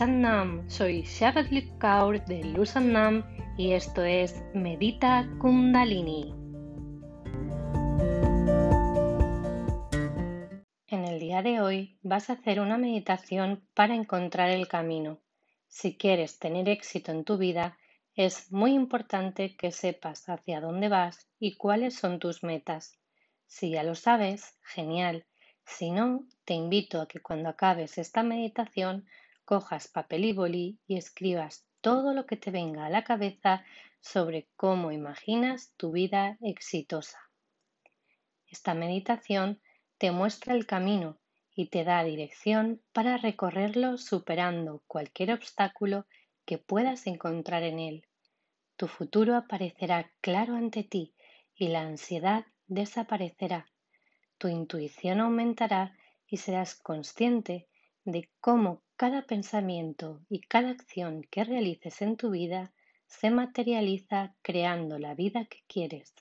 Sannam, soy Kaur de Lusannam y esto es Medita Kundalini. En el día de hoy vas a hacer una meditación para encontrar el camino. Si quieres tener éxito en tu vida, es muy importante que sepas hacia dónde vas y cuáles son tus metas. Si ya lo sabes, genial. Si no, te invito a que cuando acabes esta meditación cojas papel y boli y escribas todo lo que te venga a la cabeza sobre cómo imaginas tu vida exitosa. Esta meditación te muestra el camino y te da dirección para recorrerlo superando cualquier obstáculo que puedas encontrar en él. Tu futuro aparecerá claro ante ti y la ansiedad desaparecerá. Tu intuición aumentará y serás consciente de cómo cada pensamiento y cada acción que realices en tu vida se materializa creando la vida que quieres.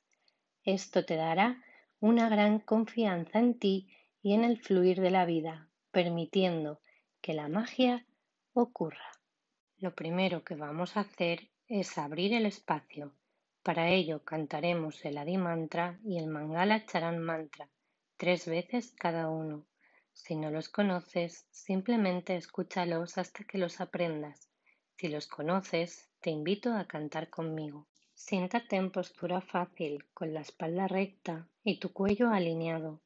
Esto te dará una gran confianza en ti y en el fluir de la vida, permitiendo que la magia ocurra. Lo primero que vamos a hacer es abrir el espacio. Para ello cantaremos el Adi Mantra y el Mangala Charan Mantra, tres veces cada uno. Si no los conoces, simplemente escúchalos hasta que los aprendas. Si los conoces, te invito a cantar conmigo. Siéntate en postura fácil, con la espalda recta y tu cuello alineado.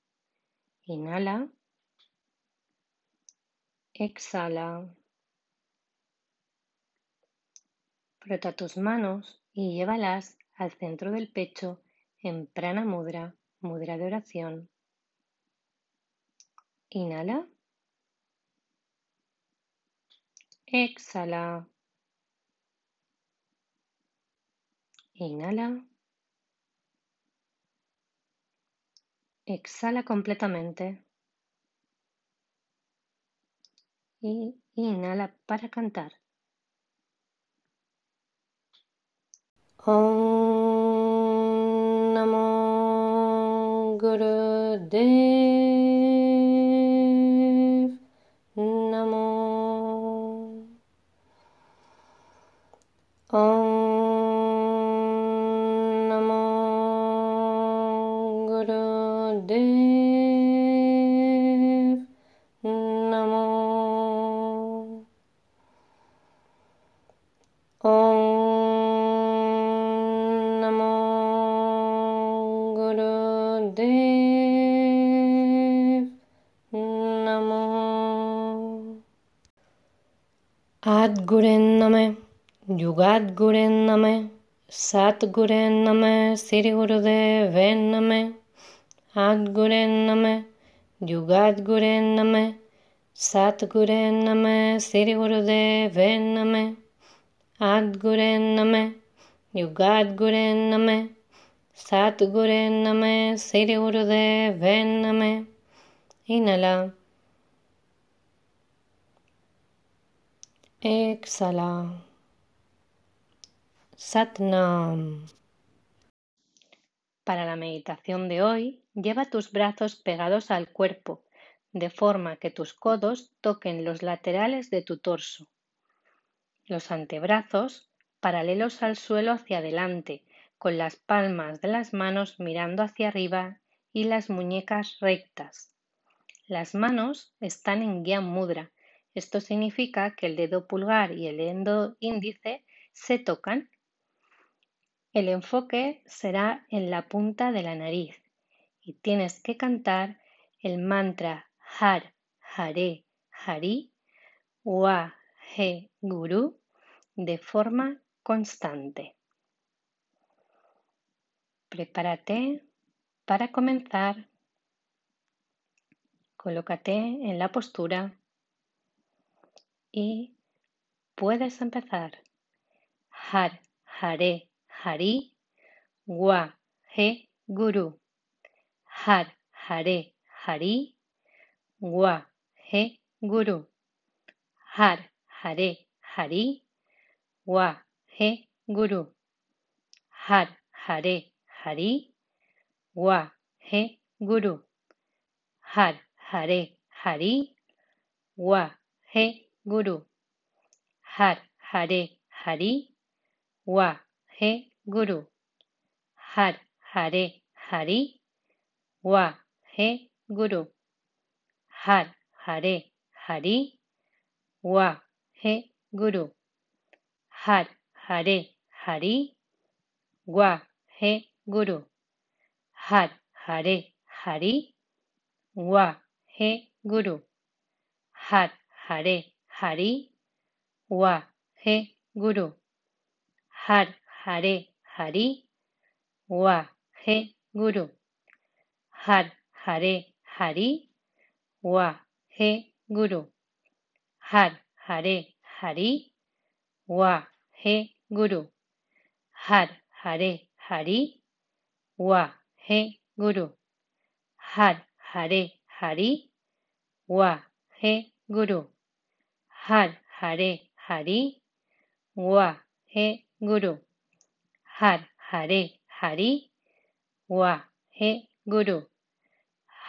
Inhala. Exhala. Frota tus manos y llévalas al centro del pecho en prana mudra, mudra de oración. Inhala. Exhala. Inhala. Exhala completamente. Y inhala para cantar. Vasudev नमो। ओम नमो गुरुदेव। नमो। आद गुरेन नमः नमे गुरेन नमः सतगुरेन श्री गुरुदेवेन नमः। Guren Name, Siri Gurudeven Name, Adguren Name, Yugat Guren Name, Sat Guren Name, Siri Gurudeven Name, Inhala. Exhala. Satnam. Para la meditación de hoy, lleva tus brazos pegados al cuerpo, de forma que tus codos toquen los laterales de tu torso. Los antebrazos paralelos al suelo hacia adelante, con las palmas de las manos mirando hacia arriba y las muñecas rectas. Las manos están en guía mudra, esto significa que el dedo pulgar y el dedo índice se tocan. El enfoque será en la punta de la nariz y tienes que cantar el mantra Har, Hare, Hari, Wa, He, Guru de forma constante. Prepárate para comenzar. Colócate en la postura y puedes empezar. Har, Hare, Hari, Wa, He, Guru. हर हरे हरि व हे गुरु हर हरे हरि व हे गुरु हर हरे हरि व हे गुरु हर हरे हरि व हे गुरु हर हरे हरि व हे गुरु हर हरे हरी वा हे गुरु हर हरे हरी वा हे गुरु हर हरे हरी वा हे गुरु हर हरे हरी वा हे गुरु हर हरे हरी वा हे गुरु हर हरे हरी वा हे गुरु हर हरे हरि व हे गुरु हर हरे हरि व हे गुरु हर हरे हरि व हे गुरु हर हरे हरि व हे गुरु हर हरे हरि व हे गुरु हर हरे हरि व हे गुरु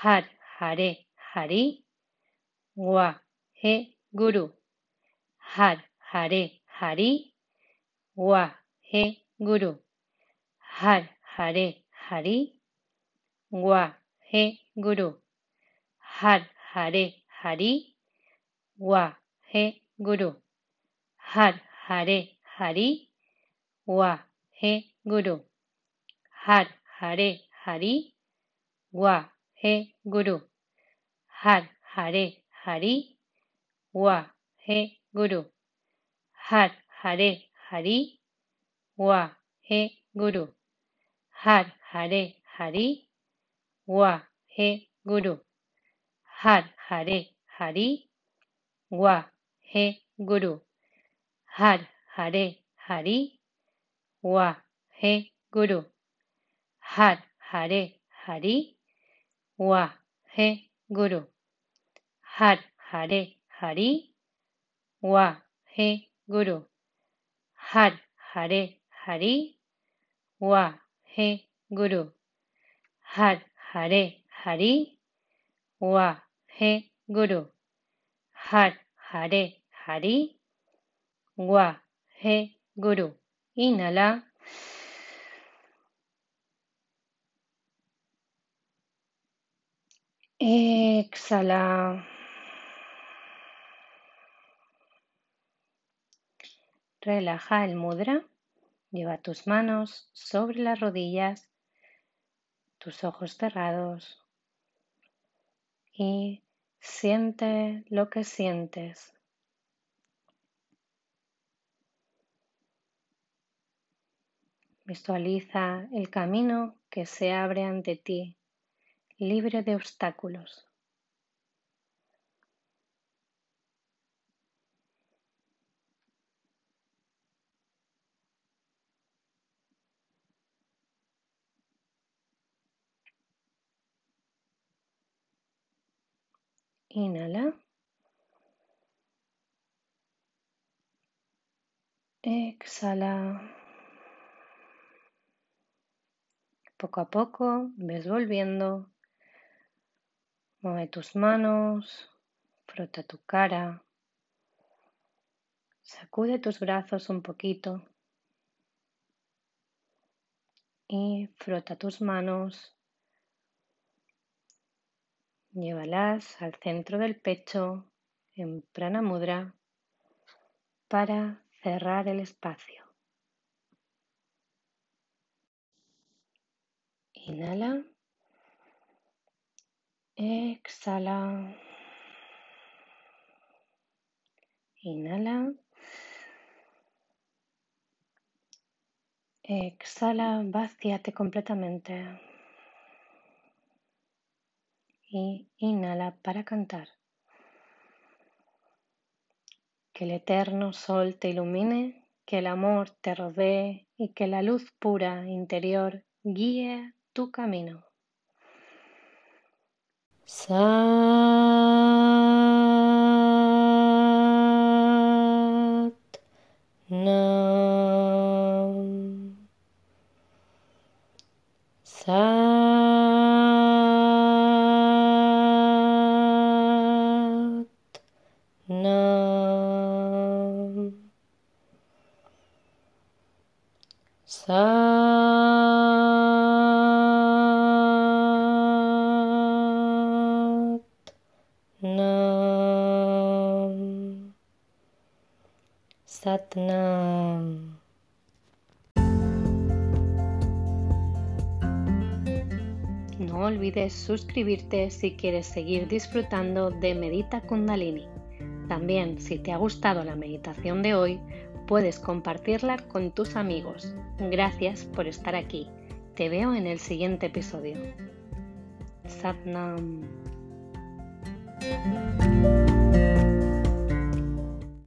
हर हरे हरि व हे गुरु हर हरे हरि व हे गुरु हर हरे हरि व हे गुरु हर हरे हरि व हे गुरु हर हरे हरि व हे गुरु हर हरे हरि वाह हे गुरु। हर हरे हरि व हे गुरु। हर हरे हरि व हे गुरु। हर हरे हरि व हे गुरु। हर हरे हरि व हे गुरु। हर हरे हरि व हे गुरु। हर हरे Hari Wa He Guru. Har Hare Hari. Wa He Guru. Har Hare Hari. Wa He Guru. Har Hare Hari. Wa He Guru. Har Hare Hari. Wa He Guru. Inhala. Exhala. Relaja el mudra. Lleva tus manos sobre las rodillas, tus ojos cerrados y siente lo que sientes. Visualiza el camino que se abre ante ti, libre de obstáculos. Inhala. Exhala. Poco a poco ves volviendo. Mueve tus manos, frota tu cara, sacude tus brazos un poquito y frota tus manos Llévalas al centro del pecho en prana mudra para cerrar el espacio. Inhala. Exhala. Inhala. Exhala, vacíate completamente y inhala para cantar. Que el eterno sol te ilumine, que el amor te rodee y que la luz pura interior guíe tu camino. Sat Nam Sat Satnam. No olvides suscribirte si quieres seguir disfrutando de Medita Kundalini. También, si te ha gustado la meditación de hoy, puedes compartirla con tus amigos. Gracias por estar aquí. Te veo en el siguiente episodio. Satnam.